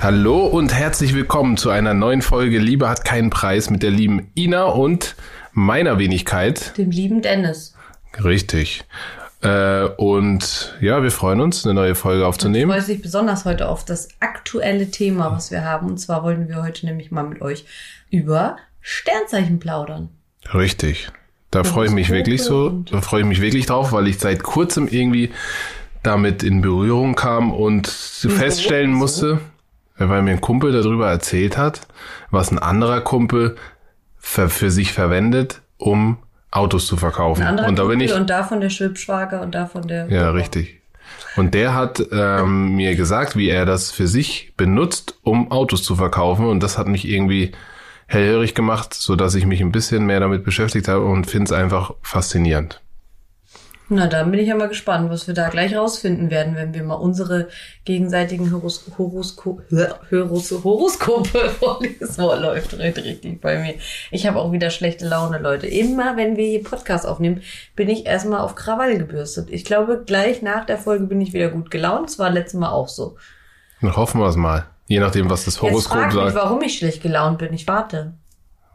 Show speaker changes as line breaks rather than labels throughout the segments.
Hallo und herzlich willkommen zu einer neuen Folge Liebe hat keinen Preis mit der lieben Ina und meiner Wenigkeit.
Dem lieben Dennis.
Richtig. Äh, und ja, wir freuen uns, eine neue Folge aufzunehmen.
Ich freue mich besonders heute auf das aktuelle Thema, was wir haben. Und zwar wollen wir heute nämlich mal mit euch über Sternzeichen plaudern.
Richtig. Da freue ich mich wirklich so, da freue ich mich wirklich drauf, weil ich seit kurzem irgendwie damit in Berührung kam und feststellen musste, weil mir ein Kumpel darüber erzählt hat, was ein anderer Kumpel für, für sich verwendet, um Autos zu verkaufen. Und da bin ich
und davon der Schwibschwager und davon der.
Ja, richtig. Und der hat ähm, mir gesagt, wie er das für sich benutzt, um Autos zu verkaufen. Und das hat mich irgendwie hellhörig gemacht, so dass ich mich ein bisschen mehr damit beschäftigt habe und finde es einfach faszinierend.
Na, dann bin ich ja mal gespannt, was wir da gleich rausfinden werden, wenn wir mal unsere gegenseitigen Horos Horosko Horos Horoskope vorlesen. Das Wort läuft richtig bei mir. Ich habe auch wieder schlechte Laune, Leute. Immer wenn wir hier Podcast aufnehmen, bin ich erstmal auf Krawall gebürstet. Ich glaube, gleich nach der Folge bin ich wieder gut gelaunt. Das war letztes Mal auch so.
Dann hoffen wir es mal. Je nachdem, was das Horoskop
Jetzt frag
sagt.
Mich, warum ich schlecht gelaunt bin. Ich warte.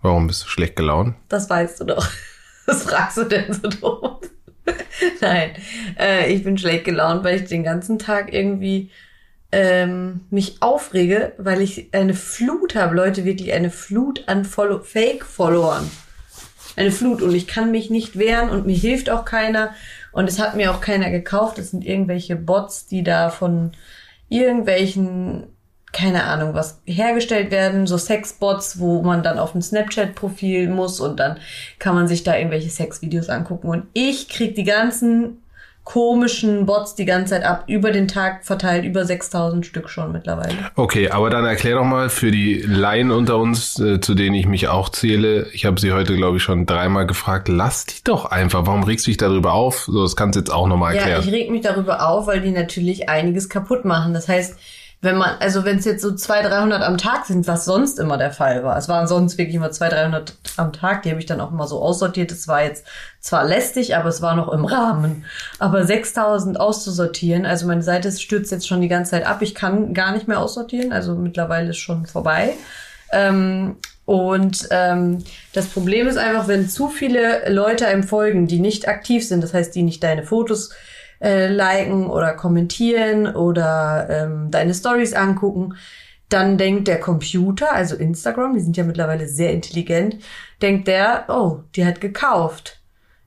Warum bist du schlecht gelaunt?
Das weißt du doch. Was fragst du denn so doof? Nein, äh, ich bin schlecht gelaunt, weil ich den ganzen Tag irgendwie ähm, mich aufrege, weil ich eine Flut habe, Leute, wirklich eine Flut an Follow Fake-Followern. Eine Flut und ich kann mich nicht wehren und mir hilft auch keiner und es hat mir auch keiner gekauft. Es sind irgendwelche Bots, die da von irgendwelchen keine Ahnung, was hergestellt werden, so Sexbots, wo man dann auf ein Snapchat-Profil muss und dann kann man sich da irgendwelche Sexvideos angucken. Und ich krieg die ganzen komischen Bots die ganze Zeit ab, über den Tag verteilt, über 6000 Stück schon mittlerweile.
Okay, aber dann erklär doch mal für die Laien unter uns, äh, zu denen ich mich auch zähle, ich habe sie heute, glaube ich, schon dreimal gefragt, lass die doch einfach, warum regst du dich darüber auf? So, das kannst du jetzt auch nochmal erklären.
Ja, ich reg mich darüber auf, weil die natürlich einiges kaputt machen. Das heißt, wenn man, also wenn es jetzt so 200, 300 am Tag sind, was sonst immer der Fall war. Es waren sonst wirklich immer 200, 300 am Tag. Die habe ich dann auch immer so aussortiert. Es war jetzt zwar lästig, aber es war noch im Rahmen. Aber 6000 auszusortieren, also meine Seite stürzt jetzt schon die ganze Zeit ab. Ich kann gar nicht mehr aussortieren. Also mittlerweile ist schon vorbei. Ähm, und ähm, das Problem ist einfach, wenn zu viele Leute einem folgen, die nicht aktiv sind, das heißt, die nicht deine Fotos äh, liken oder kommentieren oder ähm, deine Stories angucken, dann denkt der Computer, also Instagram, die sind ja mittlerweile sehr intelligent, denkt der, oh, die hat gekauft.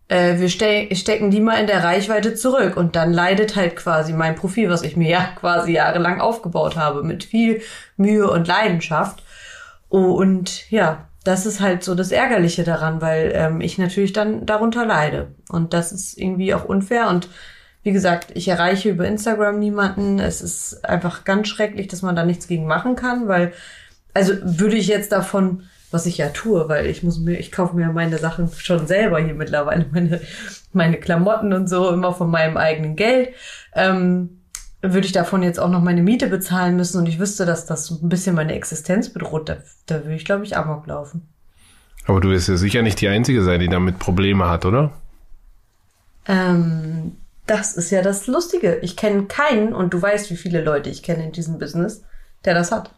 Äh, wir ste stecken die mal in der Reichweite zurück und dann leidet halt quasi mein Profil, was ich mir ja quasi jahrelang aufgebaut habe, mit viel Mühe und Leidenschaft. und ja, das ist halt so das Ärgerliche daran, weil ähm, ich natürlich dann darunter leide. Und das ist irgendwie auch unfair und wie gesagt, ich erreiche über Instagram niemanden. Es ist einfach ganz schrecklich, dass man da nichts gegen machen kann, weil, also würde ich jetzt davon, was ich ja tue, weil ich muss mir, ich kaufe mir meine Sachen schon selber hier mittlerweile, meine, meine Klamotten und so, immer von meinem eigenen Geld. Ähm, würde ich davon jetzt auch noch meine Miete bezahlen müssen und ich wüsste, dass das ein bisschen meine Existenz bedroht, da, da würde ich, glaube ich, Amok laufen.
Aber du wirst ja sicher nicht die Einzige sein, die damit Probleme hat, oder?
Ähm, das ist ja das Lustige. Ich kenne keinen, und du weißt, wie viele Leute ich kenne in diesem Business, der das hat.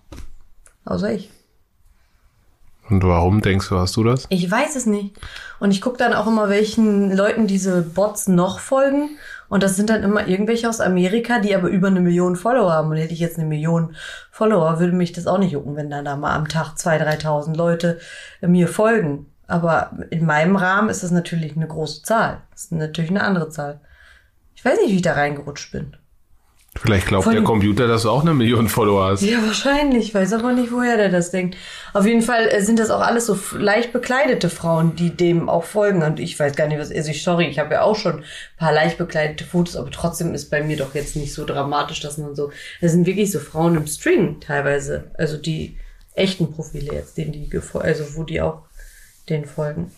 Außer ich.
Und warum denkst du, hast du das?
Ich weiß es nicht. Und ich gucke dann auch immer, welchen Leuten diese Bots noch folgen. Und das sind dann immer irgendwelche aus Amerika, die aber über eine Million Follower haben. Und hätte ich jetzt eine Million Follower, würde mich das auch nicht jucken, wenn dann da mal am Tag 2.000, 3.000 Leute mir folgen. Aber in meinem Rahmen ist das natürlich eine große Zahl. Das ist natürlich eine andere Zahl. Ich weiß nicht, wie ich da reingerutscht bin.
Vielleicht glaubt Von der Computer, dass du auch eine Million Follower hast.
Ja, wahrscheinlich. Ich weiß aber nicht, woher der das denkt. Auf jeden Fall äh, sind das auch alles so leicht bekleidete Frauen, die dem auch folgen. Und ich weiß gar nicht, was. Also, ich, sorry, ich habe ja auch schon ein paar leicht bekleidete Fotos, aber trotzdem ist bei mir doch jetzt nicht so dramatisch, dass man so. Das sind wirklich so Frauen im String teilweise. Also die echten Profile jetzt, denen die, also wo die auch den folgen.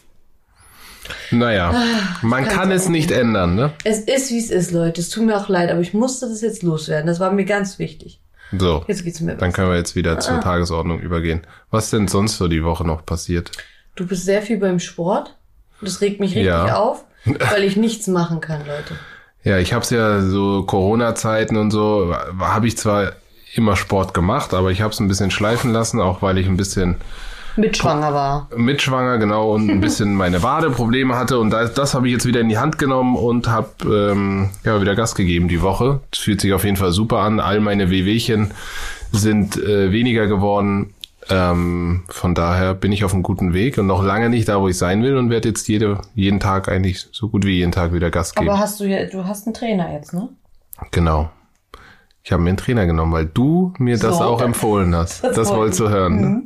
Naja, Ach, man kann es nicht ändern, ne?
Es ist, wie es ist, Leute. Es tut mir auch leid, aber ich musste das jetzt loswerden. Das war mir ganz wichtig.
So,
Jetzt geht's mir
dann
besser.
können wir jetzt wieder zur
Ah.
Tagesordnung übergehen. Was denn sonst so die Woche noch passiert?
Du bist sehr viel beim Sport. Das regt mich richtig
Ja.
auf, weil ich nichts machen kann, Leute.
Ja, ich habe es ja so Corona-Zeiten und so, habe ich zwar immer Sport gemacht, aber ich habe es ein bisschen schleifen lassen, auch weil ich ein bisschen
Mitschwanger war.
mitschwanger, genau, und ein bisschen meine Wadeprobleme hatte. Und das, das habe ich jetzt wieder in die Hand genommen und habe ähm, ja, wieder Gas gegeben die Woche. Es fühlt sich auf jeden Fall super an. All meine Wehwehchen sind äh, weniger geworden. Ähm, von daher bin ich auf einem guten Weg und noch lange nicht da, wo ich sein will und werde jetzt jede, jeden Tag eigentlich so gut wie jeden Tag wieder Gas geben.
Aber hast du ja, du hast einen Trainer jetzt, ne?
Genau. Ich habe mir einen Trainer genommen, weil du mir das
So.
auch empfohlen hast. Das,
wollte
wolltest du hören. Ne?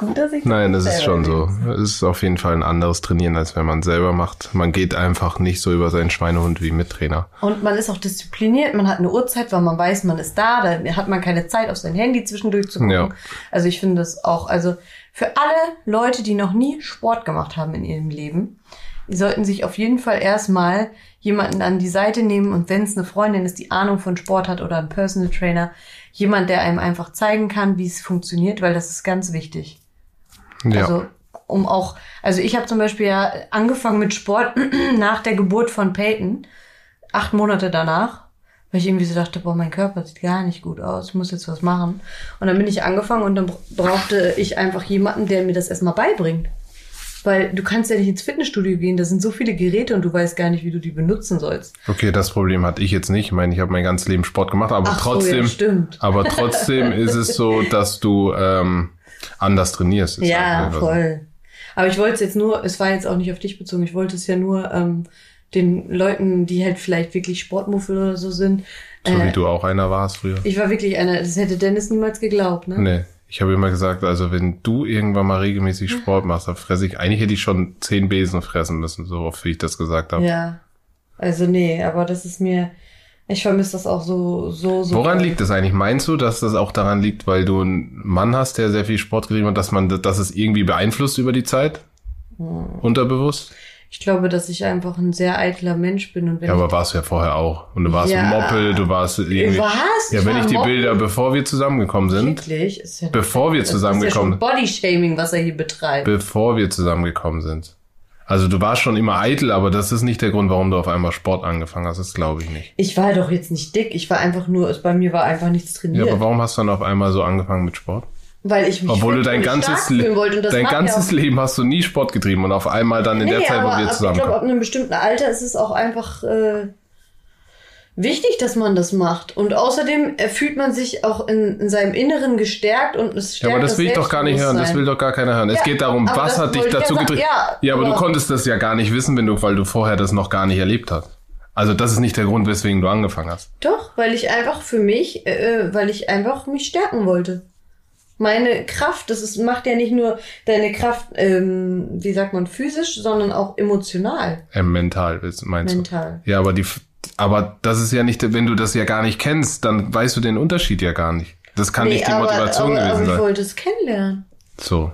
Gut, dass ich
Nein, das ist schon so. Es ist auf jeden Fall ein anderes Trainieren, als wenn man selber macht. Man geht einfach nicht so über seinen Schweinehund wie mit Trainer.
Und man ist auch diszipliniert, man hat eine Uhrzeit, weil man weiß, man ist da, da hat man keine Zeit, auf sein Handy zwischendurch zu gucken.
Ja.
Also ich finde das auch, also für alle Leute, die noch nie Sport gemacht haben in ihrem Leben, die sollten sich auf jeden Fall erstmal jemanden an die Seite nehmen und wenn es eine Freundin ist, die Ahnung von Sport hat oder ein Personal Trainer, jemand, der einem einfach zeigen kann, wie es funktioniert, weil das ist ganz wichtig.
Ja.
Also um auch, also ich habe zum Beispiel ja angefangen mit Sport nach der Geburt von Peyton, acht Monate danach, weil ich irgendwie so dachte, boah, mein Körper sieht gar nicht gut aus, ich muss jetzt was machen. Und dann bin ich angefangen und dann bra- brauchte ich einfach jemanden, der mir das erstmal beibringt. Weil du kannst ja nicht ins Fitnessstudio gehen, da sind so viele Geräte und du weißt gar nicht, wie du die benutzen sollst.
Okay, das Problem hatte ich jetzt nicht. Ich meine, ich habe mein ganzes Leben Sport gemacht, aber
Ach so,
trotzdem,
ja, stimmt.
aber trotzdem ist es so, dass du ähm, anders trainierst.
Ja,
so.
voll. Aber ich wollte es jetzt nur, es war jetzt auch nicht auf dich bezogen, ich wollte es ja nur ähm, den Leuten, die halt vielleicht wirklich Sportmuffel oder so sind.
So
äh,
wie du auch einer warst früher.
Ich war wirklich einer, das hätte Dennis niemals geglaubt, ne?
Nee. Ich habe immer gesagt, also wenn du irgendwann mal regelmäßig Sport machst, dann fresse ich, eigentlich hätte ich schon zehn Besen fressen müssen, so oft wie ich das gesagt habe.
Ja. Also nee, aber das ist mir, ich vermisse das auch so, so, so.
Woran liegt das eigentlich? Meinst du, dass das auch daran liegt, weil du einen Mann hast, der sehr viel Sport getrieben hat, dass man, dass es irgendwie beeinflusst über die Zeit?
Hm.
Unterbewusst?
Ich glaube, dass ich einfach ein sehr eitler Mensch bin und wenn
Ja, aber warst du ja vorher auch. Und du warst
Ja.
ein Moppel, du warst irgendwie.
Was?
Ja,
Ich
wenn
war
ich die
Moppel?
Bilder, bevor wir zusammengekommen
ich
sind,
wirklich, ist ja,
bevor wir
das ist ja
zusammengekommen,
Bodyshaming, was er hier betreibt.
bevor wir zusammengekommen sind. Also du warst schon immer eitel, aber das ist nicht der Grund, warum du auf einmal Sport angefangen hast. Das glaube ich nicht.
ich war doch jetzt nicht dick, ich war einfach nur, es bei mir war einfach nichts
Ja,
trainiert.
aber warum hast du dann auf einmal so angefangen mit Sport?
weil ich mich
Obwohl du dein ganzes,
das
dein
ja
ganzes
auch-
Leben hast du nie Sport getrieben und auf einmal dann in der Zeit, wo wir
ab- ich glaube, ab einem bestimmten Alter ist es auch einfach äh, wichtig, dass man das macht. Und außerdem äh, fühlt man sich auch in, in seinem Inneren gestärkt und es
Ja,
stärkt
aber das will ich doch gar nicht hören. Das will doch gar keiner hören. Es
Ja,
geht darum,
aber
was
das
hat dich dazu
ja
getrieben?
Ja,
aber du
aber-
konntest das ja gar nicht wissen, wenn du, weil du vorher das noch gar nicht erlebt hast. Also das ist nicht der Grund, weswegen du angefangen hast.
Doch, weil ich einfach für mich, äh, weil ich einfach mich stärken wollte. Meine Kraft, das ist, macht ja nicht nur deine Kraft, ähm, wie sagt man, physisch, sondern auch emotional,
Äh, mental, meinst
mental.
du? Ja, aber die, aber das ist ja nicht, wenn du das ja gar nicht kennst, dann weißt du den Unterschied ja gar nicht. Das kann nicht die
aber,
Motivation
aber, aber
gewesen
ich
sein.
wollte es kennenlernen.
So.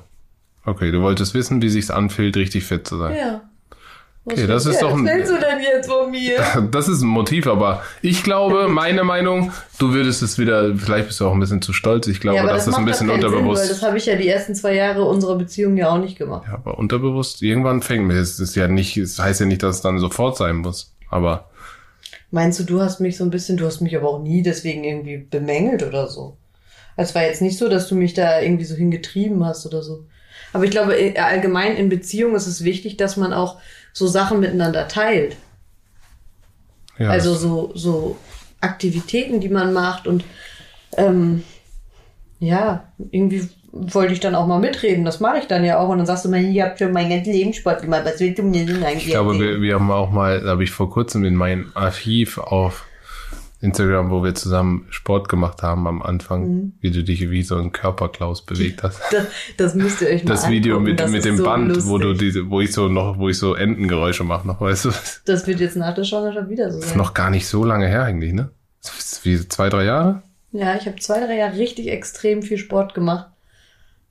Okay, du wolltest wissen, wie sich's anfühlt, richtig fit zu sein.
Ja. Was
Okay, das ist doch ein-
Was willst du denn jetzt von mir?
Das ist ein Motiv, aber ich glaube, meine Meinung, du würdest es wieder, vielleicht bist du auch ein bisschen zu stolz. Ich glaube,
ja, aber
das,
das,
ist ein bisschen unterbewusst.
Sinn, weil das habe ich ja die ersten zwei Jahre unserer Beziehung ja auch nicht gemacht.
Ja, aber unterbewusst, irgendwann fängt mir, es ist ja nicht, es heißt ja nicht, dass es dann sofort sein muss. Aber
Meinst du, du hast mich so ein bisschen, du hast mich aber auch nie deswegen irgendwie bemängelt oder so. Es war jetzt nicht so, dass du mich da irgendwie so hingetrieben hast oder so. Aber ich glaube, allgemein in Beziehungen ist es wichtig, dass man auch so Sachen miteinander teilt.
ja,
also so, so Aktivitäten, die man macht und ähm, ja, irgendwie wollte ich dann auch mal mitreden. Das mache ich dann ja auch. Und dann sagst du mir, ihr habt schon mein ganzes Leben Sport gemacht. Was willst du mir denn eigentlich
ich glaube, wir, wir haben auch mal, da habe ich vor kurzem in meinem Archiv auf Instagram, wo wir zusammen Sport gemacht haben am Anfang,
Mhm.
wie du dich wie so ein Körperklaus bewegt hast.
Das, das müsst ihr euch mal
Das Video mit,
Das
mit dem
so
Band, wo du
lustig.
diese, wo ich so noch, wo ich so Entengeräusche mache noch, weißt du? Das
Das wird jetzt nach der Schwangerschaft wieder so
ist
sein.
noch gar nicht so lange her eigentlich, ne? Das Wie zwei, drei Jahre?
Ja, ich habe zwei, drei Jahre richtig extrem viel Sport gemacht.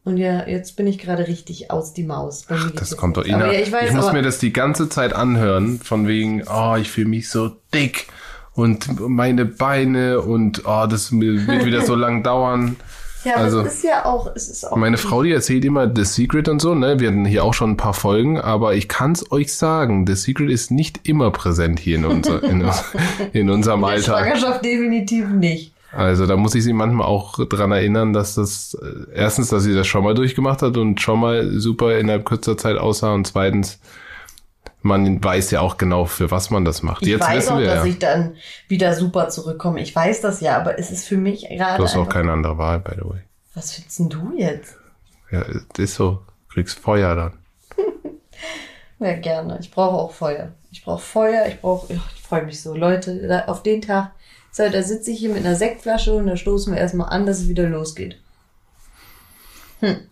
Und ja, jetzt bin ich gerade richtig aus die Maus. Geht
Das kommt doch. Ina.
Aber ja, ich weiß,
ich muss mir das die ganze Zeit anhören, von wegen, oh, ich fühle mich so dick und meine Beine und oh, das wird wieder so lang dauern.
Ja, aber
Also-
es ist ja auch, es ist auch.
Meine Frau, die erzählt immer The Secret und so, ne? Wir hatten hier auch schon ein paar Folgen, aber ich kann's euch sagen, The Secret ist nicht immer präsent hier in, unser, in, in unserem
in der
Alltag.
Schwangerschaft definitiv nicht.
Also da muss ich sie manchmal auch dran erinnern, dass das äh, erstens, dass sie das schon mal durchgemacht hat und schon mal super innerhalb kürzer Zeit aussah und zweitens, man weiß ja auch genau, für was man das macht.
Ich
Jetzt
weiß
wissen
auch,
wir
dass
ja.
ich dann wieder super zurückkomme. Ich weiß das ja, aber es ist für mich gerade.
Du hast auch keine andere Wahl, by the way.
Was findest denn du jetzt?
Ja, ist so. Du kriegst Feuer dann.
Ja, gerne. Ich brauche auch Feuer. Ich brauche Feuer, ich brauche. Ich freue mich so. Leute, da, auf den Tag, so, da sitze ich hier mit einer Sektflasche und da stoßen wir erstmal an, dass es wieder losgeht.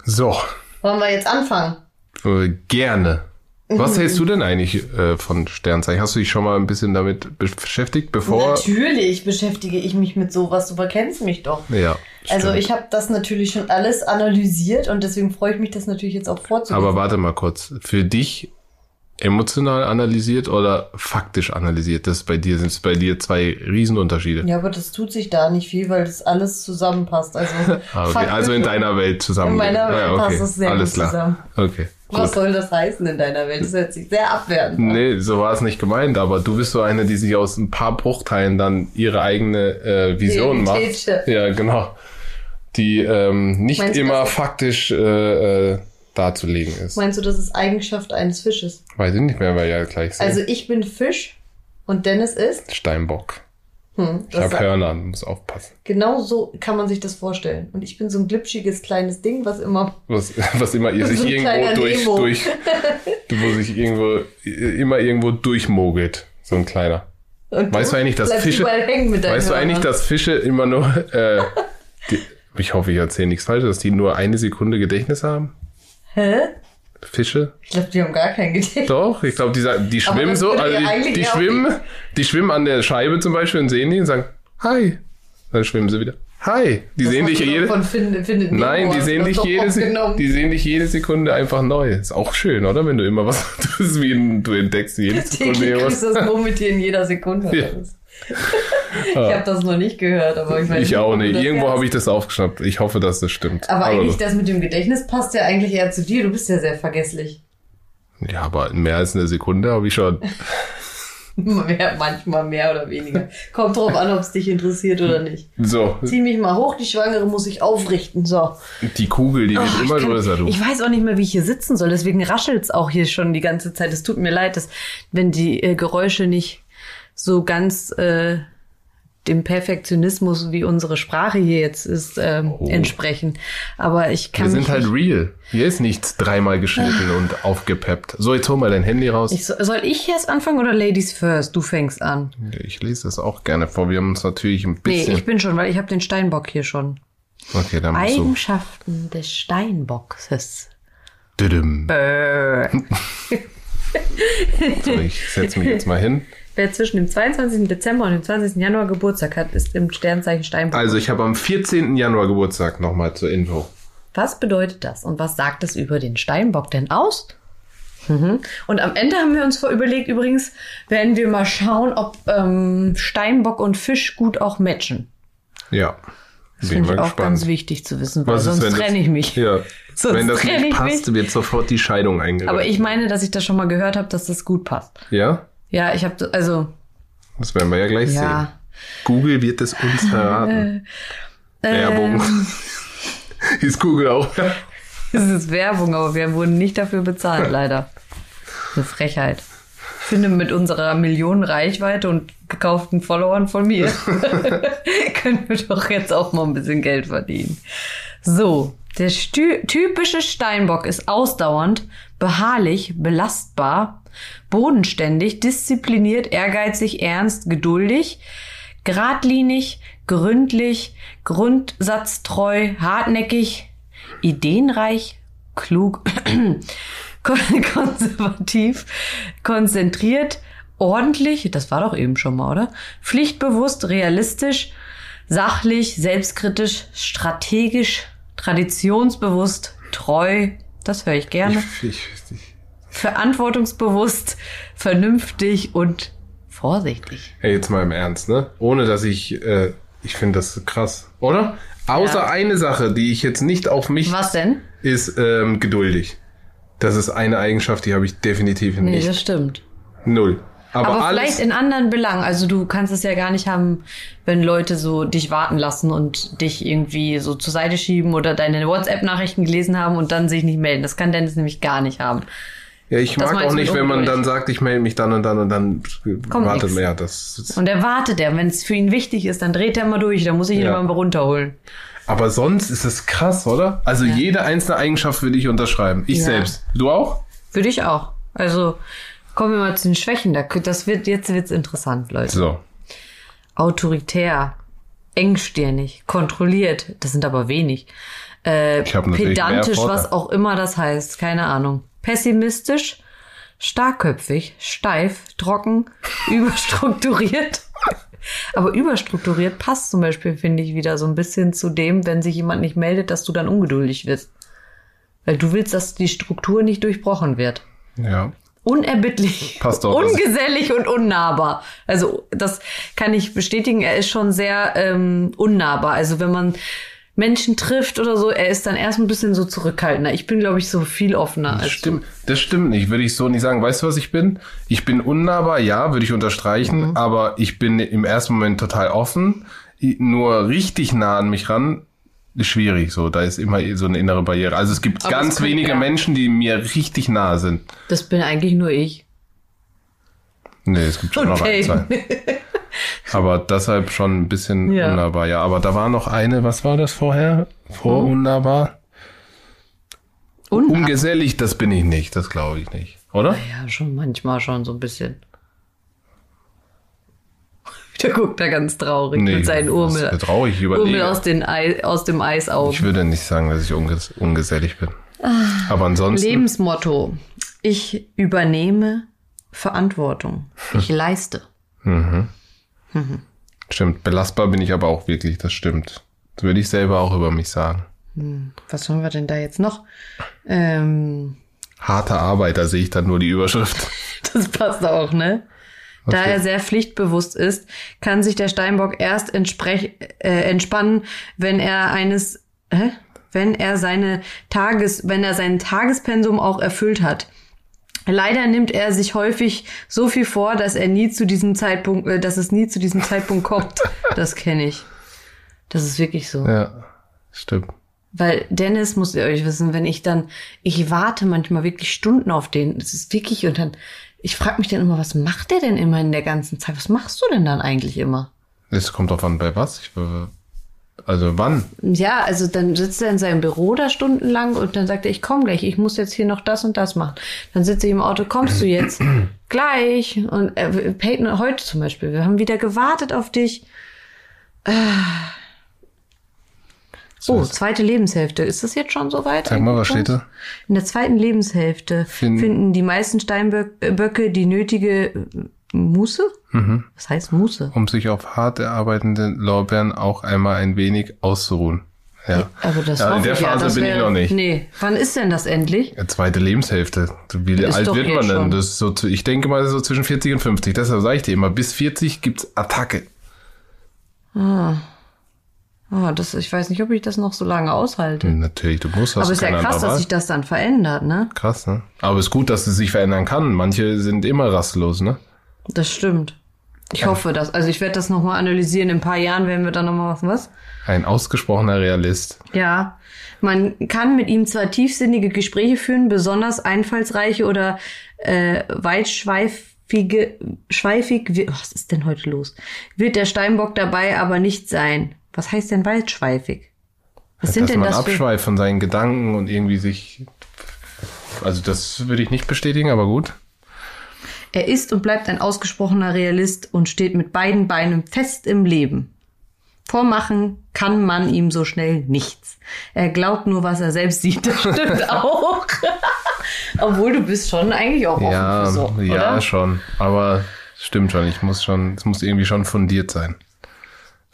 So,
Wollen wir jetzt anfangen?
äh, gerne. Was hältst du denn eigentlich äh, von Sternzeichen? Hast du dich schon mal ein bisschen damit beschäftigt, bevor?
Natürlich beschäftige ich mich mit sowas. Du kennst mich doch.
Ja.
Also
stimmt.
ich habe das natürlich schon alles analysiert und deswegen freue ich mich, das natürlich jetzt auch vorzulesen.
Aber warte mal kurz. Für dich emotional analysiert oder faktisch analysiert? Das bei dir sind es bei dir zwei Riesenunterschiede.
ja, aber das tut sich da nicht viel, weil das alles zusammenpasst. Also,
Ah, okay. Also in deiner Welt zusammen.
In meiner Welt
Ah, okay.
passt das sehr
Alles
gut
klar.
zusammen.
Okay.
Was
Gut.
soll das heißen in deiner Welt? Das hört sich sehr abwertend an.
Nee, so war es nicht gemeint, aber du bist so eine, die sich aus ein paar Bruchteilen dann ihre eigene äh, Vision macht. Ja, genau. Die ähm, nicht
Meinst
immer faktisch äh, äh, darzulegen ist.
Meinst du, das ist Eigenschaft eines Fisches?
Weiß ich nicht mehr, weil ja gleich sehen.
Also ich bin Fisch und Dennis ist.
Steinbock.
Hm,
Ich habe Hörner, muss aufpassen.
genau so kann man sich das vorstellen. Und ich bin so ein glitschiges kleines Ding, was immer.
Was, was immer ihr sich
So
irgendwo durch,
Nemo.
durch, wo sich irgendwo, immer irgendwo durchmogelt. So ein kleiner.
Und
Weißt du eigentlich, dass Fische- Weißt du eigentlich, dass Fische immer nur, äh, die, ich hoffe, ich erzähle nichts Falsches, dass die nur eine Sekunde Gedächtnis haben?
Hä?
Fische?
Ich glaube, die haben gar kein Gedächtnis.
Doch, ich glaube, die, sa- die schwimmen so, also die, die schwimmen, die schwimmen an der Scheibe zum Beispiel und sehen die und sagen, hi. Dann schwimmen sie wieder. Hi. Die
Das
sehen dich jede,
Find, findet
Nein, die sehen dich jede, die sehen dich jede Sekunde einfach neu. Ist auch schön, oder? Wenn du immer was, das ist wie ein, du entdeckst jede Sekunde irgendwas.
du das Murmeltier in jeder Sekunde.
Ja.
raus. Ich habe das noch nicht gehört, aber ich weiß
Ich auch nicht. Irgendwo habe ich das aufgeschnappt. Ich hoffe, dass das stimmt.
Aber eigentlich
gut.
das mit dem Gedächtnis passt ja eigentlich eher zu dir. Du bist ja sehr vergesslich.
ja, aber mehr als eine Sekunde habe ich schon.
Mehr, manchmal mehr oder weniger. Kommt drauf an, ob es dich interessiert oder nicht.
So,
Zieh mich mal hoch, die Schwangere muss ich aufrichten. So.
die Kugel, die wird
Oh,
immer
ich, kann,
größer, du.
ich weiß auch nicht mehr, wie ich hier sitzen soll. Deswegen raschelt's auch hier schon die ganze Zeit. Es tut mir leid, dass, wenn die äh, Geräusche nicht so ganz äh, dem Perfektionismus, wie unsere Sprache hier jetzt ist, ähm,
Oh.
entsprechen. Aber ich kann
Wir sind halt real. Hier ist nichts dreimal geschnitten und aufgepeppt. So, jetzt hol mal dein Handy raus.
ich, so- soll ich jetzt anfangen oder Ladies first? Du fängst an.
Ich lese das auch gerne vor. Wir haben uns natürlich ein
Nee,
bisschen.
ich bin schon, weil ich habe den Steinbock hier schon.
okay, dann.
Eigenschaften des Steinbockses.
Düdüm. So, ich setze mich jetzt mal hin.
Wer zwischen dem 22. Dezember und dem 20. Januar Geburtstag hat, ist im Sternzeichen Steinbock.
Also, ich habe am 14. Januar Geburtstag nochmal zur Info.
Was bedeutet das und was sagt es über den Steinbock denn aus? Mhm. Und am Ende haben wir uns vor überlegt, übrigens, werden wir mal schauen, ob ähm, Steinbock und Fisch gut auch matchen.
Ja.
Das finde ich auch ganz
gespannt.
wichtig zu wissen, weil
ist,
sonst trenne ich mich.
Ja.
Sonst
wenn das nicht
ich
passt,
mich.
wird sofort die Scheidung eingereicht.
Aber ich meine, dass ich das schon mal gehört habe, dass das gut passt.
Ja?
Ja, ich habe also
Das werden wir ja gleich sehen.
ja.
Google wird es uns verraten. Werbung.
Ähm.
Ist Google auch.
Es ist Werbung, aber wir wurden nicht dafür bezahlt, leider. Eine Frechheit. Ich finde, mit unserer Millionen Reichweite und gekauften Followern von mir können wir doch jetzt auch mal ein bisschen Geld verdienen. So, der typische Steinbock ist ausdauernd, beharrlich, belastbar, bodenständig, diszipliniert, ehrgeizig, ernst, geduldig, geradlinig, gründlich, grundsatztreu, hartnäckig, ideenreich, klug, kon- konservativ, konzentriert, ordentlich, das war doch eben schon mal, oder? Pflichtbewusst, realistisch, sachlich, selbstkritisch, strategisch, traditionsbewusst, treu, das höre ich gerne,
Ich, ich, ich,
verantwortungsbewusst, vernünftig und vorsichtig.
Hey, jetzt mal im Ernst, ne? Ohne dass ich, äh, ich finde das krass, oder? Außer
Ja.
eine Sache, die ich jetzt nicht auf mich
Was denn?
ist ähm, geduldig. Das ist eine Eigenschaft, die habe ich definitiv
Nee,
nicht.
das stimmt.
Null. Aber,
Aber, vielleicht in anderen Belangen. Also du kannst es ja gar nicht haben, wenn Leute so dich warten lassen und dich irgendwie so zur Seite schieben oder deine WhatsApp-Nachrichten gelesen haben und dann sich nicht melden. Das kann Dennis nämlich gar nicht haben.
ja, ich
das
mag auch nicht, wenn man dann sagt, ich melde mich dann und dann und dann
Kommt
wartet
nix.
man. Ja, das
Und er wartet er. Wenn es für ihn wichtig ist, dann dreht er mal durch. Dann muss ich ihn
Ja.
immer mal runterholen.
aber sonst ist es krass, oder? Also jede einzelne Eigenschaft würde ich unterschreiben. Ich
Ja.
selbst. Du auch?
Würde ich auch. Also kommen wir mal zu den Schwächen. Da- Das wird, jetzt wird's interessant, Leute.
So.
autoritär, engstirnig, kontrolliert, das sind aber wenig. Äh, pedantisch, was auch immer das heißt, keine Ahnung. Pessimistisch, starkköpfig, steif, trocken, überstrukturiert. Aber überstrukturiert passt zum Beispiel, finde ich, wieder so ein bisschen zu dem, wenn sich jemand nicht meldet, dass du dann ungeduldig wirst. Weil du willst, dass die Struktur nicht durchbrochen wird
Ja.
Unerbittlich,
Passt auch.
ungesellig und unnahbar. Also das kann ich bestätigen. Er ist schon sehr ähm, unnahbar. Also wenn man Menschen trifft oder so, er ist dann erst ein bisschen so zurückhaltender. Ich bin, glaube ich, so viel offener.
Das
Als
stimmt, das stimmt nicht, würde ich so nicht sagen. Weißt du, was ich bin? Ich bin unnahbar, ja, würde ich unterstreichen,
Mhm.
aber ich bin im ersten Moment total offen. Nur richtig nah an mich ran schwierig so. Da ist immer so eine innere Barriere. Also es gibt
Aber
ganz
es
wenige
ja.
Menschen, die mir richtig nahe sind.
Das bin eigentlich nur ich.
Nee, es gibt schon noch
Okay.
ein, zwei. Aber deshalb schon ein bisschen
Ja.
unnahbar, ja. Aber da war noch eine, was war das vorher? Vor
Hm?
unnahbar?
Und
Ungesellig, das bin ich nicht, das glaube ich nicht. Oder?
ja, schon manchmal schon so ein bisschen. Der guckt da ganz traurig mit seinen Urmel,
für traurig.
Urmel aus, den Ei, aus dem Eisaugen.
Ich würde nicht sagen, dass ich unges ungesellig bin. Aber ansonsten.
Lebensmotto. Ich übernehme Verantwortung. Ich leiste.
Stimmt, belastbar bin ich aber auch wirklich, das stimmt. Das würde ich selber auch über mich sagen.
Was haben wir denn da jetzt noch? Ähm,
Harter Arbeiter sehe ich dann nur die Überschrift.
das passt auch, ne? Da er sehr pflichtbewusst ist, kann sich der Steinbock erst äh, entspannen, wenn er eines, hä? wenn er seine Tages, wenn er sein Tagespensum auch erfüllt hat. Leider nimmt er sich häufig so viel vor, dass er nie zu diesem Zeitpunkt, äh, dass es nie zu diesem Zeitpunkt kommt. Das kenne ich. Das ist wirklich so.
Ja, stimmt.
Weil Dennis, muss ihr euch wissen, wenn ich dann, ich warte manchmal wirklich Stunden auf den. Das ist wirklich, und dann, ich frage mich dann immer, was macht der denn immer in der ganzen Zeit? Was machst du denn dann eigentlich immer?
Es kommt drauf an, bei was. Ich, äh, also wann?
Ja, also dann sitzt er in seinem Büro da stundenlang und dann sagt er, ich komme gleich, ich muss jetzt hier noch das und das machen. Dann sitze ich im Auto, kommst du jetzt? gleich. Und äh, Peyton, heute zum Beispiel, wir haben wieder gewartet auf dich.
So
Oh, zweite Lebenshälfte. Ist das jetzt schon soweit?
Sag mal, was steht da?
In der zweiten Lebenshälfte
Fin-
finden die meisten Steinböcke die nötige äh, Muße?
Mhm.
Was heißt Muße?
Um sich auf hart erarbeitende Lorbeeren auch einmal ein wenig auszuruhen. Ja.
Aber das
ja, in der
ich ja,
Phase
das
bin ich
wäre-
noch nicht.
Nee, wann ist denn das endlich?
Ja, Zweite Lebenshälfte. Wie
Ist
alt wird man denn? Das ist so, ich denke mal so zwischen 40 und 50. Deshalb sage ich dir immer, bis 40 gibt's Attacke.
Ah, das, ich weiß nicht, ob ich das noch so lange aushalte.
Natürlich, du musst, hast
Aber ist ja krass, dass sich das dann verändert, ne?
Krass, ne? Aber es ist gut, dass es sich verändern kann. Manche sind immer rastlos, ne?
Das stimmt. Ich hoffe das. Also ich werde das nochmal analysieren. In ein paar Jahren werden wir dann nochmal was. Was?
Ein ausgesprochener Realist.
Ja. Man kann mit ihm zwar tiefsinnige Gespräche führen, besonders einfallsreiche oder äh, weitschweifige, schweifig, wi- was ist denn heute los? Wird der Steinbock dabei aber nicht sein. Was heißt denn weitschweifig? Was sind
dass
denn
man
das
abschweift von seinen Gedanken und irgendwie sich. Also das würde ich nicht bestätigen, aber gut.
Er ist und bleibt ein ausgesprochener Realist und steht mit beiden Beinen fest im Leben. Vormachen kann man ihm so schnell nichts. Er glaubt nur, was er selbst sieht. Das stimmt auch. Obwohl du bist schon eigentlich auch offen
Ja,
für so,
ja,
oder?
schon. Aber stimmt schon. Ich muss schon, es muss irgendwie schon fundiert sein.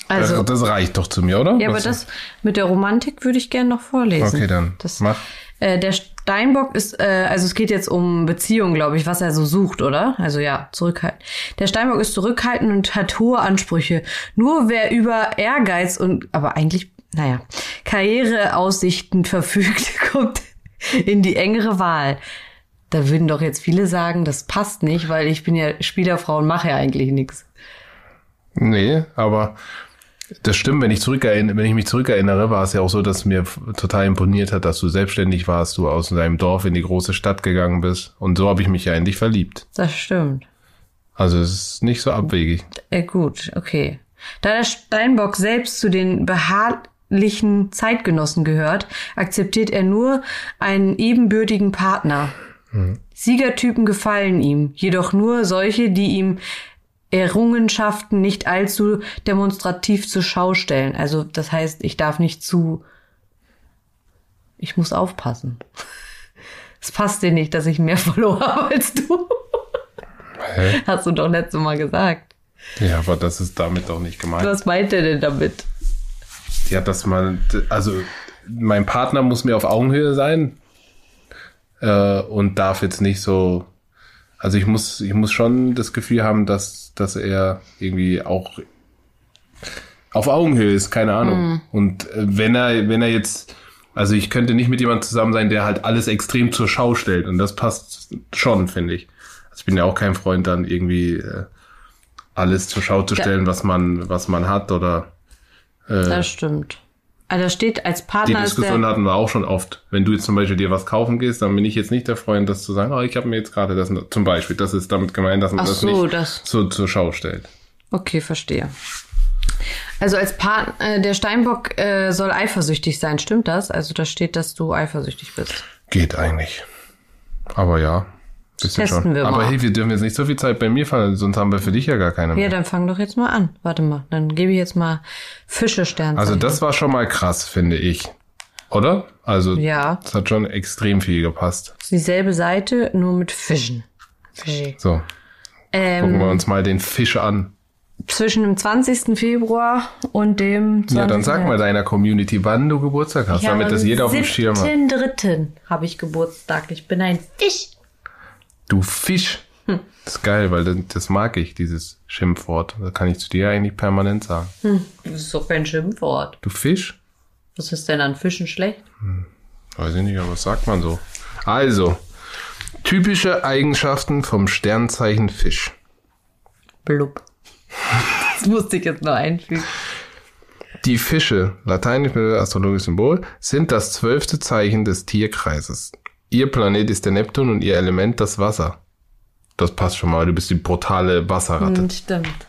Also,
das, das reicht doch zu mir, oder?
ja, aber
Was-
das mit der Romantik würde ich gerne noch vorlesen.
Okay, dann
Das,
mach.
Äh, der Steinbock ist, äh, also es geht jetzt um Beziehung, glaube ich, was er so sucht, oder? Also ja, zurückhaltend. Der Steinbock ist zurückhaltend und hat hohe Ansprüche. Nur wer über Ehrgeiz und, aber eigentlich, naja, Karriereaussichten verfügt, kommt in die engere Wahl. Da würden doch jetzt viele sagen, das passt nicht, weil ich bin ja Spielerfrau und mache ja eigentlich nichts.
Nee, aber das stimmt, wenn ich wenn ich mich zurückerinnere, war es ja auch so, dass mir total imponiert hat, dass du selbstständig warst, du aus deinem Dorf in die große Stadt gegangen bist. Und so habe ich mich ja in dich verliebt.
Das stimmt.
Also es ist nicht so abwegig.
Äh, gut, okay. Da der Steinbock selbst zu den beharrlichen Zeitgenossen gehört, akzeptiert er nur einen ebenbürtigen Partner. Mhm. Siegertypen gefallen ihm, jedoch nur solche, die ihm Errungenschaften nicht allzu demonstrativ zur Schau stellen. Also das heißt, ich darf nicht zu. Ich muss aufpassen. Es passt dir nicht, dass ich mehr verloren habe als du. Hä? Hast du doch letztes Mal gesagt.
Ja, aber das ist damit doch nicht gemeint.
Was meint er denn damit?
Ja, dass man, also mein Partner muss mir auf Augenhöhe sein äh, und darf jetzt nicht so also ich muss, ich muss schon das Gefühl haben, dass, dass er irgendwie auch auf Augenhöhe ist, keine Ahnung. Mm. Und äh, wenn er, wenn er jetzt, also ich könnte nicht mit jemandem zusammen sein, der halt alles extrem zur Schau stellt. Und das passt schon, finde ich. Also ich bin ja auch kein Freund, dann irgendwie äh, alles zur Schau zu stellen, ja. was man, was man hat oder.
Äh, das stimmt. Also da steht als Partner.
Die Diskussion hatten wir auch schon oft. Wenn du jetzt zum Beispiel dir was kaufen gehst, dann bin ich jetzt nicht der Freund, das zu sagen, oh, ich habe mir jetzt gerade das zum Beispiel. Das ist damit gemeint, dass man Ach das so, nicht das. So zur Schau stellt.
Okay, verstehe. Also als Partner, äh, der Steinbock äh, soll eifersüchtig sein, stimmt das? Also da steht, dass du eifersüchtig bist.
Geht eigentlich. Aber ja.
Bisschen Testen schon. wir
mal. Aber hey, wir dürfen jetzt nicht so viel Zeit bei mir fallen, sonst haben wir für dich ja gar keine
mehr. Ja, dann fang doch jetzt mal an. Warte mal, dann gebe ich jetzt mal Fische Sternzeichen.
Also das war schon mal krass, finde ich. Oder? Also
ja.
das hat schon extrem viel gepasst.
Dieselbe Seite, nur mit Fischen.
Okay. So. Ähm, Gucken wir uns mal den Fisch an.
Zwischen dem 20. Februar und dem
20. Ja, dann sag mal deiner Community, wann du Geburtstag hast, damit das jeder auf dem Schirm hat.
Am 7.3. habe ich Geburtstag. Ich bin ein Fisch.
Du Fisch. Hm. Das ist geil, weil das, das, mag ich, dieses Schimpfwort. Das kann ich zu dir eigentlich permanent sagen.
Hm. Das ist doch kein Schimpfwort.
Du Fisch?
Was ist denn an Fischen schlecht? Hm.
Weiß ich nicht, aber was sagt man so? Also, typische Eigenschaften vom Sternzeichen Fisch.
Blub. Das musste ich jetzt noch einfügen.
Die Fische, lateinisch astrologisches Symbol, sind das zwölfte Zeichen des Tierkreises. Ihr Planet ist der Neptun und ihr Element das Wasser. Das passt schon mal, du bist die brutale Wasserratte. Hm,
stimmt.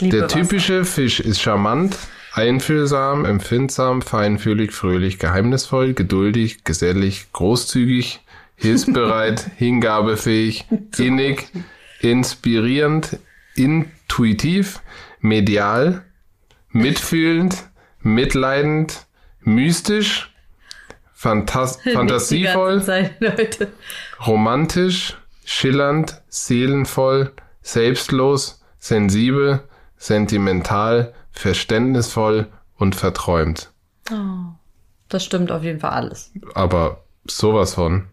Der typische Wasser. Fisch ist charmant, einfühlsam, empfindsam, feinfühlig, fröhlich, geheimnisvoll, geduldig, gesellig, großzügig, hilfsbereit, hingabefähig, innig, inspirierend, intuitiv, medial, mitfühlend, mitleidend, mystisch, Fantas fantasievoll, Zeit, romantisch, schillernd, seelenvoll, selbstlos, sensibel, sentimental, verständnisvoll und verträumt.
Oh, das stimmt auf jeden Fall alles.
Aber sowas von.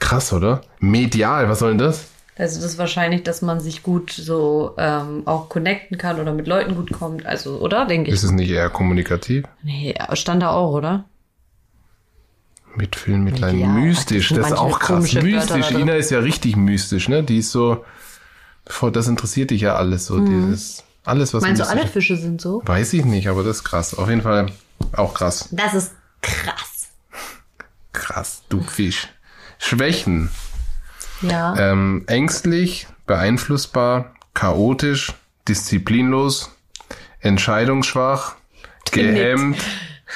Krass, oder? Medial, was soll denn das?
Also das ist wahrscheinlich, dass man sich gut so ähm, auch connecten kann oder mit Leuten gut kommt. Also, oder? Denke ich.
Ist es nicht eher kommunikativ?
Nee, stand da auch, oder?
Mitfühlen, Mitleiden, ja, mystisch, das ist auch krass. Mystisch, Ina ist ja richtig mystisch, ne? Die ist so, das interessiert dich ja alles, so mhm. dieses, alles was
Meinst du, alle Fische sind so?
Weiß ich nicht, aber das ist krass. Auf jeden Fall auch krass.
Das ist krass.
Krass, du Fisch. Schwächen.
Ja.
Ähm, ängstlich, beeinflussbar, chaotisch, disziplinlos, entscheidungsschwach, gehemmt,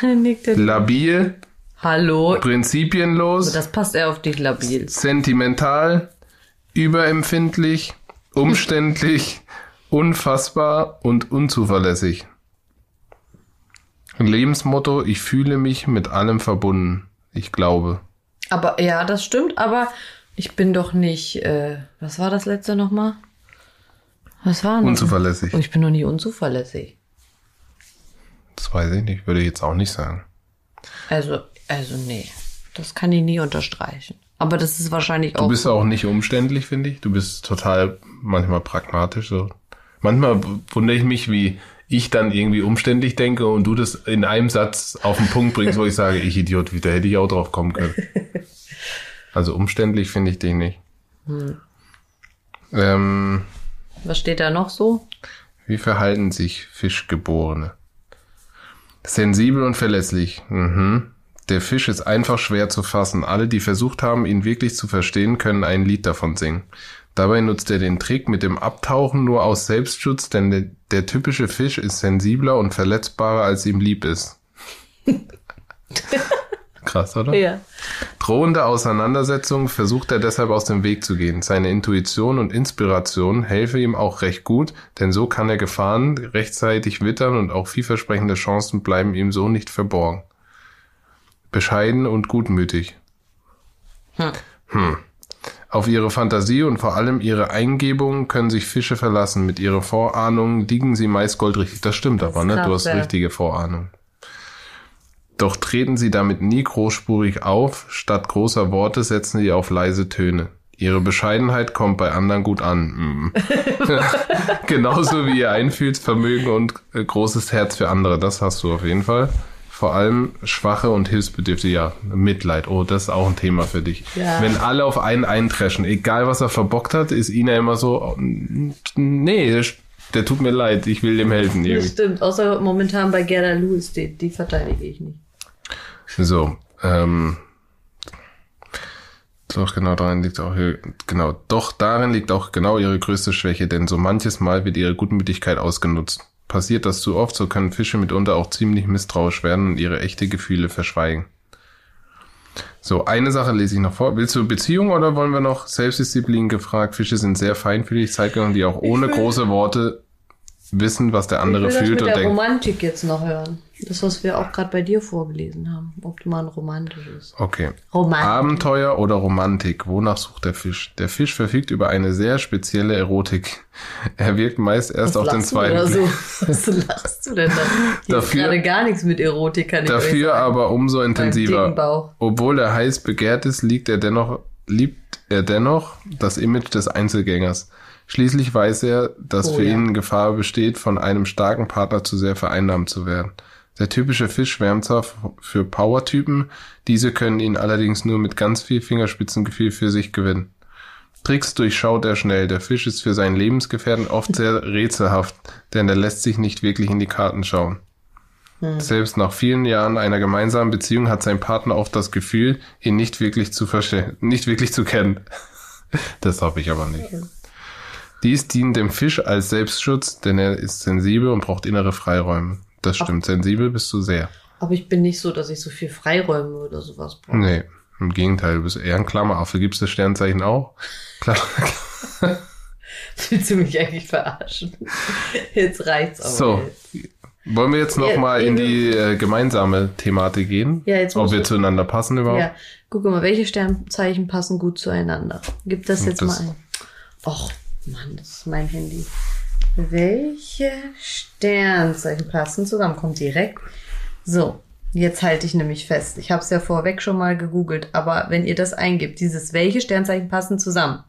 labil,
Hallo.
Prinzipienlos.
Das passt eher auf dich labil.
Sentimental, überempfindlich, umständlich, unfassbar und unzuverlässig. Lebensmotto, ich fühle mich mit allem verbunden. Ich glaube.
Aber ja, das stimmt, aber ich bin doch nicht. Äh, was war das letzte nochmal? Was war
denn? Unzuverlässig.
Oh, ich bin doch nicht unzuverlässig.
Das weiß ich nicht, würde ich jetzt auch nicht sagen.
Also, also nee. Das kann ich nie unterstreichen. Aber das ist wahrscheinlich
auch. Du bist auch nicht umständlich, finde ich. Du bist total manchmal pragmatisch. So. Manchmal wundere ich mich, wie ich dann irgendwie umständlich denke und du das in einem Satz auf den Punkt bringst, wo ich sage, ich Idiot, da hätte ich auch drauf kommen können. Also umständlich finde ich dich nicht. Hm.
Ähm, Was steht da noch so?
Wie verhalten sich Fischgeborene? Sensibel und verlässlich. Mhm. Der Fisch ist einfach schwer zu fassen. Alle, die versucht haben, ihn wirklich zu verstehen, können ein Lied davon singen. Dabei nutzt er den Trick mit dem Abtauchen nur aus Selbstschutz, denn der, der typische Fisch ist sensibler und verletzbarer, als ihm lieb ist. Krass, oder? Ja. Drohende Auseinandersetzungen versucht er deshalb aus dem Weg zu gehen. Seine Intuition und Inspiration helfe ihm auch recht gut, denn so kann er Gefahren rechtzeitig wittern und auch vielversprechende Chancen bleiben ihm so nicht verborgen. Bescheiden und gutmütig. Hm. Hm. Auf ihre Fantasie und vor allem ihre Eingebungen können sich Fische verlassen. Mit ihrer Vorahnung liegen sie meist goldrichtig. Das stimmt aber, ne? Du hast richtige Vorahnung. Doch treten sie damit nie großspurig auf, statt großer Worte setzen sie auf leise Töne. Ihre Bescheidenheit kommt bei anderen gut an. Mm. Genauso wie ihr Einfühlsvermögen und äh, großes Herz für andere, das hast du auf jeden Fall. Vor allem schwache und hilfsbedürftige, ja, Mitleid. Oh, das ist auch ein Thema für dich. Ja. Wenn alle auf einen eintreschen, egal was er verbockt hat, ist Ina immer so, nee, der tut mir leid, ich will dem helfen.
Irgendwie. Das stimmt, außer momentan bei Gerda Lewis, die, die verteidige ich nicht.
So, ähm, doch genau darin liegt auch genau, doch darin liegt auch genau ihre größte Schwäche, denn so manches Mal wird ihre Gutmütigkeit ausgenutzt. Passiert das zu oft, so können Fische mitunter auch ziemlich misstrauisch werden und ihre echte Gefühle verschweigen. So, eine Sache lese ich noch vor. Willst du Beziehung oder wollen wir noch Selbstdisziplin gefragt? Fische sind sehr feinfühlig, Zeitgenossen, die auch ohne große Worte wissen, was der andere
ich
will fühlt
das mit und der denkt. Romantik jetzt noch hören. Das, was wir auch gerade bei dir vorgelesen haben. Ob du mal ein romantisches.
Okay. Romantik. Abenteuer oder Romantik? Wonach sucht der Fisch? Der Fisch verfügt über eine sehr spezielle Erotik. Er wirkt meist erst was auf den zweiten. Oder so?
Was lachst du denn da? Hier dafür, gerade gar nichts mit Erotik,
kann ich Dafür aber umso intensiver. Obwohl er heiß begehrt ist, liegt er dennoch, liebt er dennoch das Image des Einzelgängers. Schließlich weiß er, dass oh, für ja. ihn Gefahr besteht, von einem starken Partner zu sehr vereinnahmt zu werden. Der typische Fisch schwärmt zwar für Power-Typen, diese können ihn allerdings nur mit ganz viel Fingerspitzengefühl für sich gewinnen. Tricks durchschaut er schnell. Der Fisch ist für seinen Lebensgefährten oft sehr rätselhaft, denn er lässt sich nicht wirklich in die Karten schauen. Hm. Selbst nach vielen Jahren einer gemeinsamen Beziehung hat sein Partner oft das Gefühl, ihn nicht wirklich zu verstehen, nicht wirklich zu kennen. das habe ich aber nicht. Dies dient dem Fisch als Selbstschutz, denn er ist sensibel und braucht innere Freiräume. Das stimmt, Ach. sensibel bist du sehr.
Aber ich bin nicht so, dass ich so viel Freiräume oder sowas
brauche. Nee, im Gegenteil, du bist eher ein Klammeraffe. Gibst du das Sternzeichen auch? Klar.
Willst du mich eigentlich verarschen? Jetzt reicht's aber.
So. Jetzt. Wollen wir jetzt noch ja, mal in die äh, gemeinsame Thematik gehen? Ja, jetzt Ob wir zueinander passen überhaupt? Ja.
Guck mal, welche Sternzeichen passen gut zueinander? Gib das jetzt das, mal ein. Och, Mann, das ist mein Handy. Welche Sternzeichen passen zusammen? Kommt direkt. So, jetzt halte ich nämlich fest. Ich habe es ja vorweg schon mal gegoogelt, aber wenn ihr das eingibt, dieses welche Sternzeichen passen zusammen,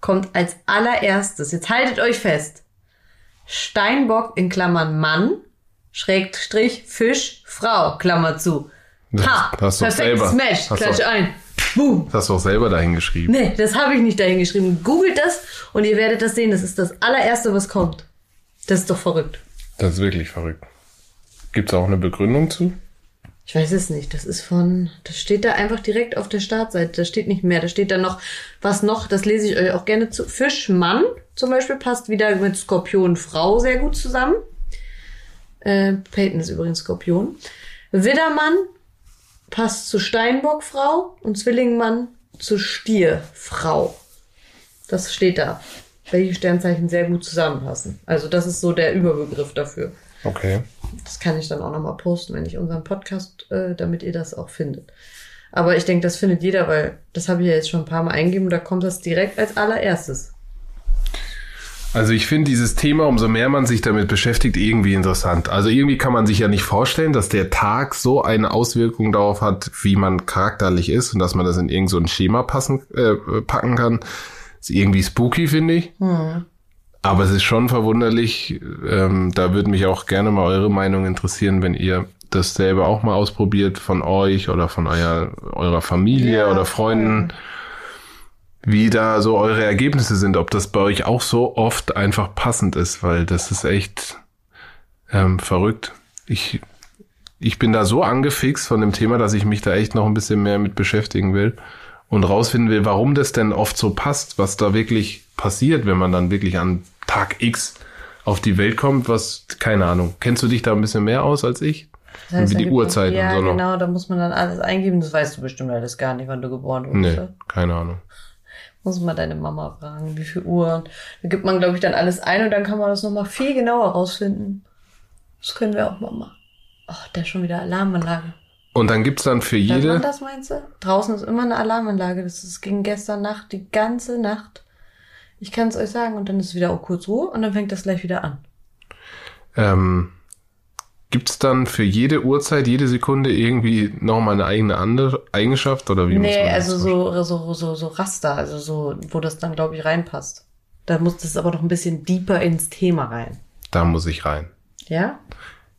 kommt als allererstes, jetzt haltet euch fest, Steinbock in Klammern Mann, Schrägstrich Fisch, Frau, Klammer zu.
Ha, das perfekt, selber.
Smash, klatsch ein.
Boom. Das hast du auch selber dahin geschrieben.
Nee, das habe ich nicht dahin geschrieben. Googelt das und ihr werdet das sehen. Das ist das allererste, was kommt. Das ist doch verrückt.
Das ist wirklich verrückt. Gibt es auch eine Begründung zu?
Ich weiß es nicht. Das ist von, das steht da einfach direkt auf der Startseite. Da steht nicht mehr. Da steht da noch, was noch, das lese ich euch auch gerne zu. Fischmann zum Beispiel passt wieder mit Skorpion Frau sehr gut zusammen. Äh, Peyton ist übrigens Skorpion. Widdermann passt zu Steinbockfrau und Zwillingmann zu Stierfrau. Das steht da. Welche Sternzeichen sehr gut zusammenpassen. Also das ist so der Überbegriff dafür.
Okay.
Das kann ich dann auch nochmal posten, wenn ich unseren Podcast, äh, damit ihr das auch findet. Aber ich denke, das findet jeder, weil das habe ich ja jetzt schon ein paar Mal eingegeben und da kommt das direkt als allererstes.
Also ich finde dieses Thema, umso mehr man sich damit beschäftigt, irgendwie interessant. Also irgendwie kann man sich ja nicht vorstellen, dass der Tag so eine Auswirkung darauf hat, wie man charakterlich ist und dass man das in irgend so ein Schema passen, äh, packen kann. Ist irgendwie spooky, finde ich. Hm. Aber es ist schon verwunderlich. Ähm, da würde mich auch gerne mal eure Meinung interessieren, wenn ihr das selber auch mal ausprobiert von euch oder von euer, eurer Familie ja, oder Freunden. Voll wie da so eure Ergebnisse sind, ob das bei euch auch so oft einfach passend ist, weil das ist echt ähm, verrückt. Ich, ich bin da so angefixt von dem Thema, dass ich mich da echt noch ein bisschen mehr mit beschäftigen will und rausfinden will, warum das denn oft so passt, was da wirklich passiert, wenn man dann wirklich an Tag X auf die Welt kommt, was, keine Ahnung. Kennst du dich da ein bisschen mehr aus als ich? Das heißt, wie die Uhrzeiten
ja, und so. Ja, genau, da muss man dann alles eingeben. Das weißt du bestimmt alles gar nicht, wann du geboren wurdest.
Nee, keine Ahnung.
Muss mal deine Mama fragen, wie viel Uhr. Da gibt man, glaube ich, dann alles ein und dann kann man das nochmal viel genauer rausfinden. Das können wir auch mal machen. Ach, oh, der ist schon wieder Alarmanlage.
Und dann gibt's dann für jede.
man das meinst du? Draußen ist immer eine Alarmanlage. Das, das ging gestern Nacht, die ganze Nacht. Ich kann es euch sagen. Und dann ist wieder auch kurz Ruhe und dann fängt das gleich wieder an.
Ähm, Gibt es dann für jede Uhrzeit, jede Sekunde irgendwie nochmal eine eigene andere Eigenschaft oder wie
nee, muss man das also so, so, so, so Raster, also so, wo das dann, glaube ich, reinpasst. Da muss das aber noch ein bisschen deeper ins Thema rein.
Da muss ich rein.
Ja?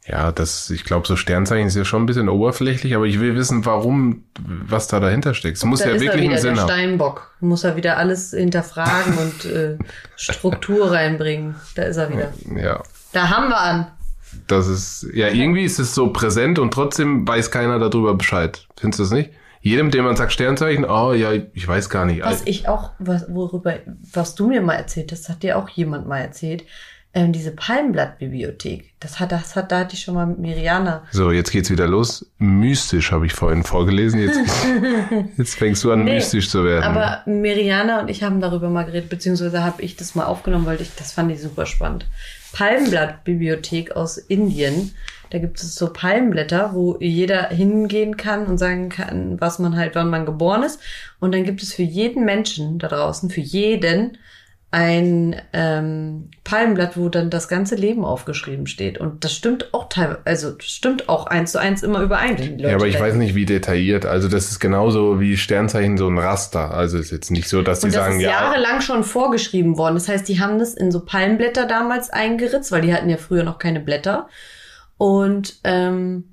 Ja, das, ich glaube, so Sternzeichen ist ja schon ein bisschen oberflächlich, aber ich will wissen, warum, was da dahinter steckt. Es muss ja wirklich einen Sinn
haben. Steinbock. Muss er wieder alles hinterfragen und äh, Struktur reinbringen. Da ist er wieder.
Ja.
Da haben wir an
das ist, ja, irgendwie ist es so präsent und trotzdem weiß keiner darüber Bescheid. Findest du das nicht? Jedem, dem man sagt Sternzeichen, oh ja, ich weiß gar nicht.
Was ich auch, was, worüber, was du mir mal erzählt hast, hat dir auch jemand mal erzählt, ähm, diese Palmblattbibliothek. Das hat, das hat, da hatte ich schon mal mit Miriana.
So, jetzt geht's wieder los. Mystisch habe ich vorhin vorgelesen. Jetzt, jetzt fängst du an, nee, mystisch zu werden.
Aber Miriana und ich haben darüber mal geredet, beziehungsweise habe ich das mal aufgenommen, weil ich, das fand ich super spannend. Palmblattbibliothek aus Indien. Da gibt es so Palmblätter, wo jeder hingehen kann und sagen kann, was man halt, wann man geboren ist. Und dann gibt es für jeden Menschen da draußen, für jeden, ein ähm, Palmblatt, wo dann das ganze Leben aufgeschrieben steht. Und das stimmt auch teilweise, also stimmt auch eins zu eins immer überein.
ja, aber ich weiß nicht, wie detailliert. Also das ist genauso wie Sternzeichen so ein Raster. Also ist jetzt nicht so, dass sie sagen,
ist
ja.
jahrelang schon vorgeschrieben worden. Das heißt, die haben das in so Palmblätter damals eingeritzt, weil die hatten ja früher noch keine Blätter. Und ähm,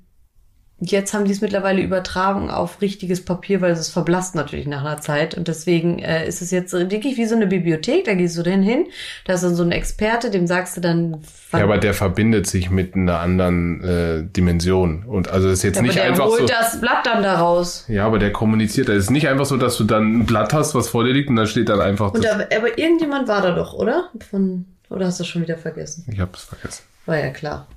Jetzt haben die es mittlerweile übertragen auf richtiges Papier, weil es verblasst natürlich nach einer Zeit. Und deswegen äh, ist es jetzt wirklich wie so eine Bibliothek. Da gehst du dann hin, da ist dann so ein Experte, dem sagst du dann.
Ja, aber der verbindet sich mit einer anderen äh, Dimension. Und also das ist jetzt ja, nicht aber der einfach holt
so. das Blatt dann daraus.
Ja, aber der kommuniziert. Es ist nicht einfach so, dass du dann ein Blatt hast, was vor dir liegt, und dann steht dann einfach.
Und aber, aber irgendjemand war da doch, oder? Von oder hast du schon wieder vergessen?
Ich habe es vergessen.
War ja klar.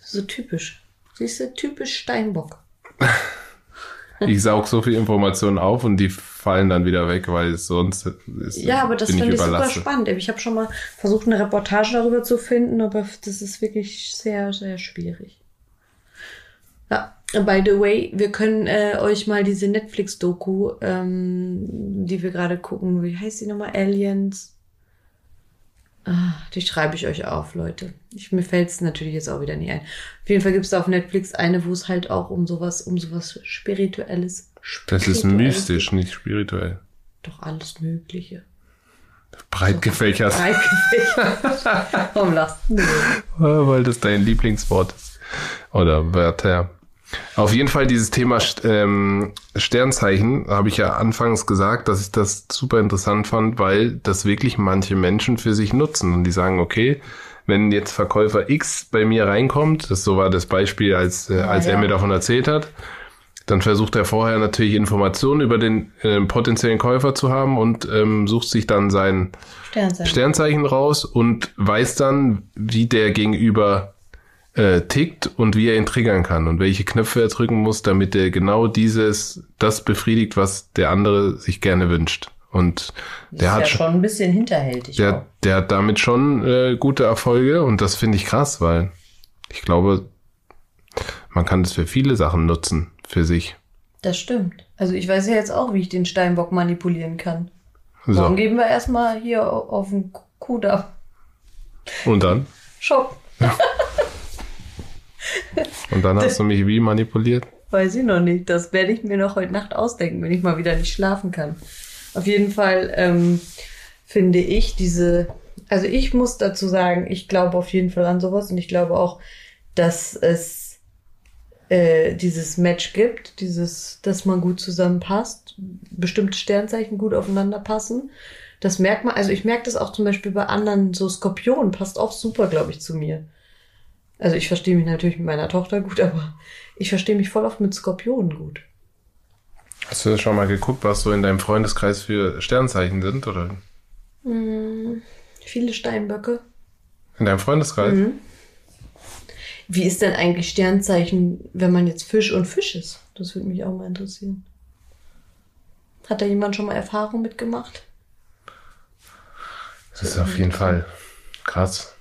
So typisch. Siehst du, typisch Steinbock.
ich saug so viel Informationen auf und die fallen dann wieder weg, weil sonst ist
Ja, aber das finde ich super spannend. Ich habe schon mal versucht, eine Reportage darüber zu finden, aber das ist wirklich sehr, sehr schwierig. Ja, by the way, wir können äh, euch mal diese Netflix-Doku, ähm, die wir gerade gucken, wie heißt die nochmal? Aliens die schreibe ich euch auf, Leute. Ich, mir fällt es natürlich jetzt auch wieder nicht ein. Auf jeden Fall gibt es auf Netflix eine, wo es halt auch um sowas, um sowas Spirituelles.
Spirituelles das ist mystisch, nicht spirituell.
Doch alles Mögliche.
Breit gefächert.
Breit gefächert. Warum lachst du?
Weil das dein Lieblingswort ist. Oder Wörter. Auf jeden Fall dieses Thema ähm, Sternzeichen habe ich ja anfangs gesagt, dass ich das super interessant fand, weil das wirklich manche Menschen für sich nutzen und die sagen, okay, wenn jetzt Verkäufer X bei mir reinkommt, das so war das Beispiel, als, äh, als ja, er mir davon erzählt hat, dann versucht er vorher natürlich Informationen über den äh, potenziellen Käufer zu haben und ähm, sucht sich dann sein Sternzeichen. Sternzeichen raus und weiß dann, wie der Gegenüber äh, tickt und wie er ihn triggern kann und welche Knöpfe er drücken muss, damit er genau dieses, das befriedigt, was der andere sich gerne wünscht. Und das der hat ja
schon ein bisschen hinterhältig.
Der, der hat damit schon äh, gute Erfolge und das finde ich krass, weil ich glaube, man kann das für viele Sachen nutzen für sich.
Das stimmt. Also ich weiß ja jetzt auch, wie ich den Steinbock manipulieren kann. So. Warum geben wir erstmal hier auf den Kudamm?
Und dann?
Schock.
Und dann hast du mich wie manipuliert?
Weiß ich noch nicht. Das werde ich mir noch heute Nacht ausdenken, wenn ich mal wieder nicht schlafen kann. Auf jeden Fall ähm, finde ich diese, also ich muss dazu sagen, ich glaube auf jeden Fall an sowas und ich glaube auch, dass es äh, dieses Match gibt, dieses, dass man gut zusammenpasst, bestimmte Sternzeichen gut aufeinander passen. Das merkt man, also ich merke das auch zum Beispiel bei anderen, so Skorpion passt auch super, glaube ich, zu mir. Also ich verstehe mich natürlich mit meiner Tochter gut, aber ich verstehe mich voll oft mit Skorpionen gut.
Hast du schon mal geguckt, was so in deinem Freundeskreis für Sternzeichen sind, oder?
Hm, viele Steinböcke.
In deinem Freundeskreis?
Mhm. Wie ist denn eigentlich Sternzeichen, wenn man jetzt Fisch und Fisch ist? Das würde mich auch mal interessieren. Hat da jemand schon mal Erfahrung mitgemacht?
Das ist auf jeden Fall krass.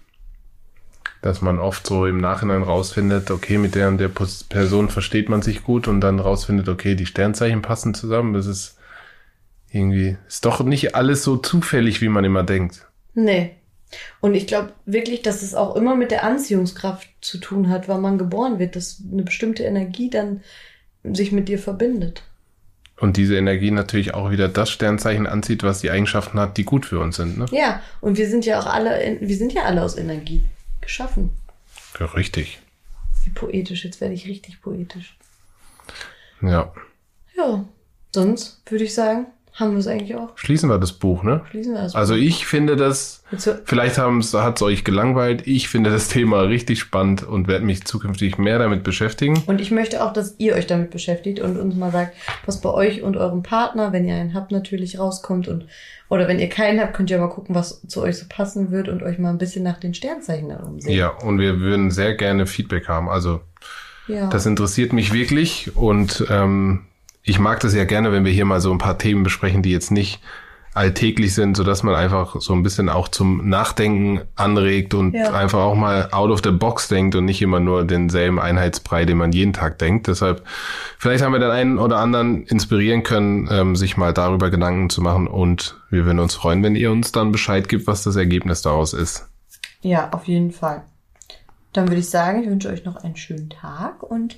Dass man oft so im Nachhinein rausfindet, okay, mit der und der Person versteht man sich gut und dann rausfindet, okay, die Sternzeichen passen zusammen. Das ist irgendwie, ist doch nicht alles so zufällig, wie man immer denkt.
Nee. Und ich glaube wirklich, dass es auch immer mit der Anziehungskraft zu tun hat, wann man geboren wird, dass eine bestimmte Energie dann sich mit dir verbindet.
Und diese Energie natürlich auch wieder das Sternzeichen anzieht, was die Eigenschaften hat, die gut für uns sind. Ne?
Ja, und wir sind ja auch alle, in, wir sind ja alle aus Energie geschaffen.
Ja, richtig.
Wie poetisch, jetzt werde ich richtig poetisch.
Ja.
Ja, sonst würde ich sagen, haben wir es eigentlich auch.
Schließen wir das Buch, ne?
Schließen wir das Buch.
Also ich finde das, vielleicht hat es euch gelangweilt, ich finde das Thema richtig spannend und werde mich zukünftig mehr damit beschäftigen.
Und ich möchte auch, dass ihr euch damit beschäftigt und uns mal sagt, was bei euch und eurem Partner, wenn ihr einen habt, natürlich rauskommt und oder wenn ihr keinen habt, könnt ihr mal gucken, was zu euch so passen wird und euch mal ein bisschen nach den Sternzeichen umsehen.
Ja, und wir würden sehr gerne Feedback haben. Also ja. das interessiert mich wirklich und ähm, ich mag das ja gerne, wenn wir hier mal so ein paar Themen besprechen, die jetzt nicht alltäglich sind, so dass man einfach so ein bisschen auch zum Nachdenken anregt und ja. einfach auch mal out of the box denkt und nicht immer nur denselben Einheitsbrei, den man jeden Tag denkt. Deshalb, vielleicht haben wir den einen oder anderen inspirieren können, ähm, sich mal darüber Gedanken zu machen und wir würden uns freuen, wenn ihr uns dann Bescheid gibt, was das Ergebnis daraus ist.
Ja, auf jeden Fall. Dann würde ich sagen, ich wünsche euch noch einen schönen Tag und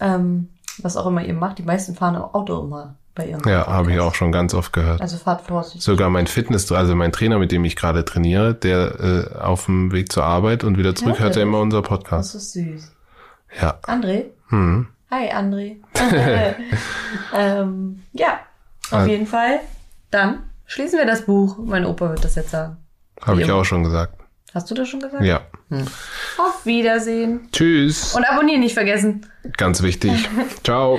ähm, was auch immer ihr macht. Die meisten fahren im Auto immer bei ihren.
Ja, habe ich auch schon ganz oft gehört.
Also fahrt vorsichtig.
Sogar mein Fitness, also mein Trainer, mit dem ich gerade trainiere, der äh, auf dem Weg zur Arbeit und wieder zurück ja, hört er immer unser Podcast.
Das ist süß.
Ja.
André?
Mhm.
Hi, André. ähm, ja, auf also, jeden Fall. Dann schließen wir das Buch. Mein Opa wird das jetzt sagen.
Habe ich auch schon gesagt.
Hast du das schon gesagt?
Ja.
Hm. Auf Wiedersehen.
Tschüss.
Und abonnieren nicht vergessen.
Ganz wichtig. Ciao.